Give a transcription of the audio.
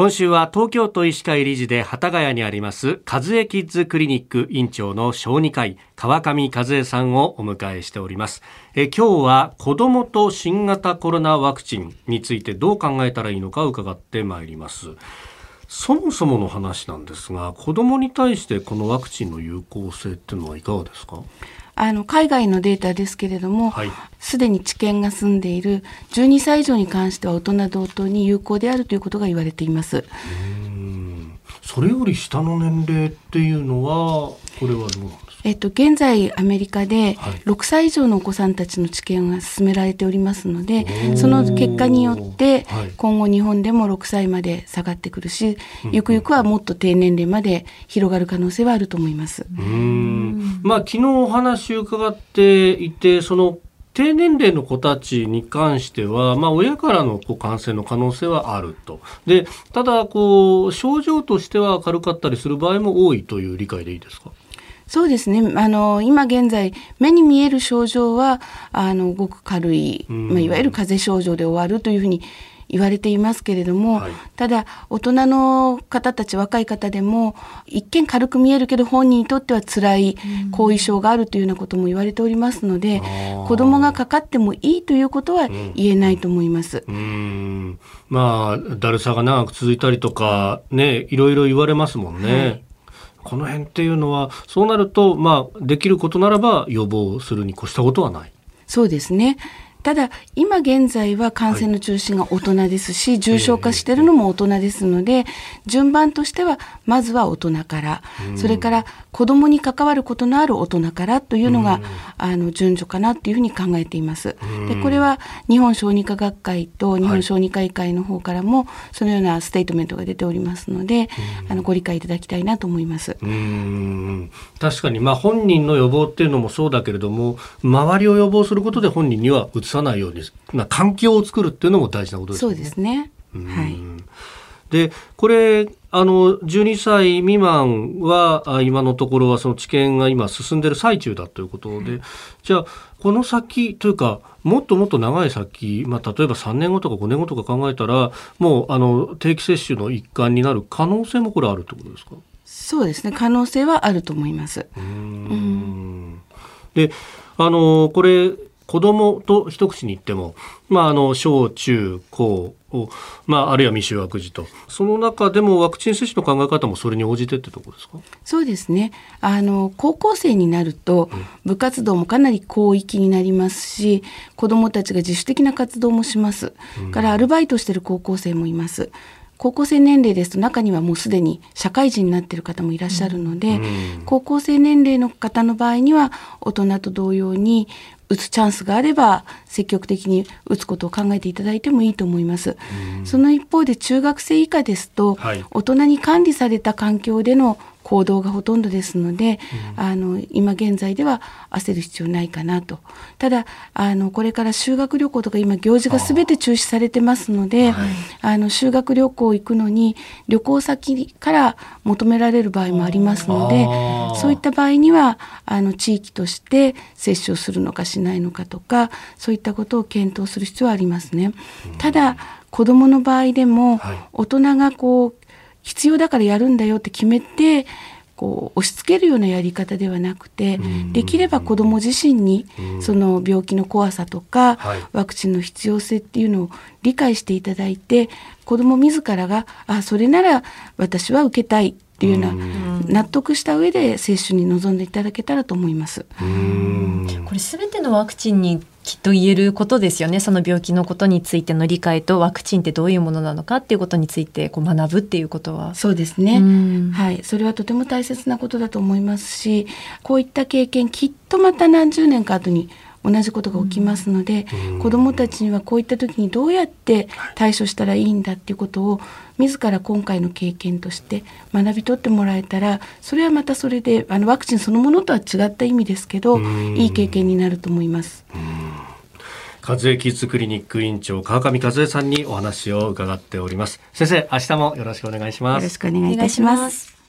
今週は東京都医師会理事で幡ヶ谷にあります和江キッズクリニック院長の小児科医川上和江さんをお迎えしております。え今日は子どもと新型コロナワクチンについてどう考えたらいいのか伺ってまいります。そもそもの話なんですが子どもに対してこのワクチンの有効性っていうのはいかがですか？あの海外のデータですけれども、す、で、に治験が済んでいる12歳以上に関しては大人同等に有効であるということが言われています。それより下の年齢っていうのはこれはどうなんですか？えっと、現在アメリカで6歳以上のお子さんたちの治験が進められておりますので、その結果によって今後日本でも6歳まで下がってくるし、ゆくゆくはもっと低年齢まで広がる可能性はあると思います。うん。まあ、昨日お話伺っていてその低年齢の子たちに関しては、まあ、親からのこう感染の可能性はあると。で、ただ、こう、症状としては軽かったりする場合も多いという理解でいいですか？そうですね。あの、今現在、目に見える症状は、あの、ごく軽い、まあ、いわゆる風邪症状で終わるというふうに言われていますけれども、はい、ただ大人の方たち若い方でも一見軽く見えるけど本人にとっては辛い後遺症があるというようなことも言われておりますので、うん、子供がかかってもいいということは言えないと思います。うん、まあだるさが長く続いたりとかねいろいろ言われますもんね。はいこの辺っていうのはそうなると、まあ、できることならば予防するに越したことはない。そうですねただ今現在は感染の中心が大人ですし、はい、重症化しているのも大人ですので、順番としてはまずは大人から、それから子どもに関わることのある大人からというのが、あの順序かなというふうに考えています。でこれは日本小児科学会と日本小児科医会の方からもそのようなステートメントが出ておりますので、あのご理解いただきたいなと思います。確かにまあ本人の予防っていうのもそうだけれども、周りを予防することで本人にはうつさないようにな環境を作るっていうのも大事なことですね。そうですね。はい。でこれあの12歳未満は今のところはその治験が今進んでる最中だということで、じゃあこの先というかもっともっと長い先、まあ、例えば3年後とか5年後とか考えたらもうあの定期接種の一環になる可能性もこれあるってことですか？そうですね可能性はあると思います。うんであのこれ子供と一口に言っても、まあ、あの小中高まあ、あるいは未就学児とその中でもワクチン接種の考え方もそれに応じてってところですか？そうですね。あの高校生になると部活動もかなり広域になりますし子どもたちが自主的な活動もします、うん、からアルバイトしてる高校生もいます。高校生年齢ですと中にはもうすでに社会人になっている方もいらっしゃるので、うん、高校生年齢の方の場合には大人と同様に打つチャンスがあれば積極的に打つことを考えていただいてもいいと思います。その一方で中学生以下ですと、はい、大人に管理された環境での行動がほとんどですので、うん、あの今現在では焦る必要ないかなと。ただあのこれから修学旅行とか今行事が全て中止されてますのであ、はい、あの修学旅行行くのに旅行先から求められる場合もありますのでそういった場合にはあの地域として接種をするのかしないのかとかそういったことを検討する必要はありますね。ただ子どもの場合でも、大人がこう必要だからやるんだよって決めてこう押し付けるようなやり方ではなくてできれば子ども自身にその病気の怖さとかワクチンの必要性っていうのを理解していただいて子ども自らがあそれなら私は受けたいっていうような納得した上で接種に臨んでいただけたらと思います。これすべてのワクチンにきっと言えることですよね。その病気のことについての理解とワクチンってどういうものなのかっていうことについてこう学ぶっていうことは。そうですね、はい。それはとても大切なことだと思いますしこういった経験きっとまた何十年か後に同じことが起きますので、うん、子どもたちにはこういった時にどうやって対処したらいいんだっていうことを自ら今回の経験として学び取ってもらえたらそれはまたそれであのワクチンそのものとは違った意味ですけど、うん、いい経験になると思います。和江キッズクリニック院長川上和江さんにお話を伺っております。先生明日もよろしくお願いします。よろしくお願いいたします。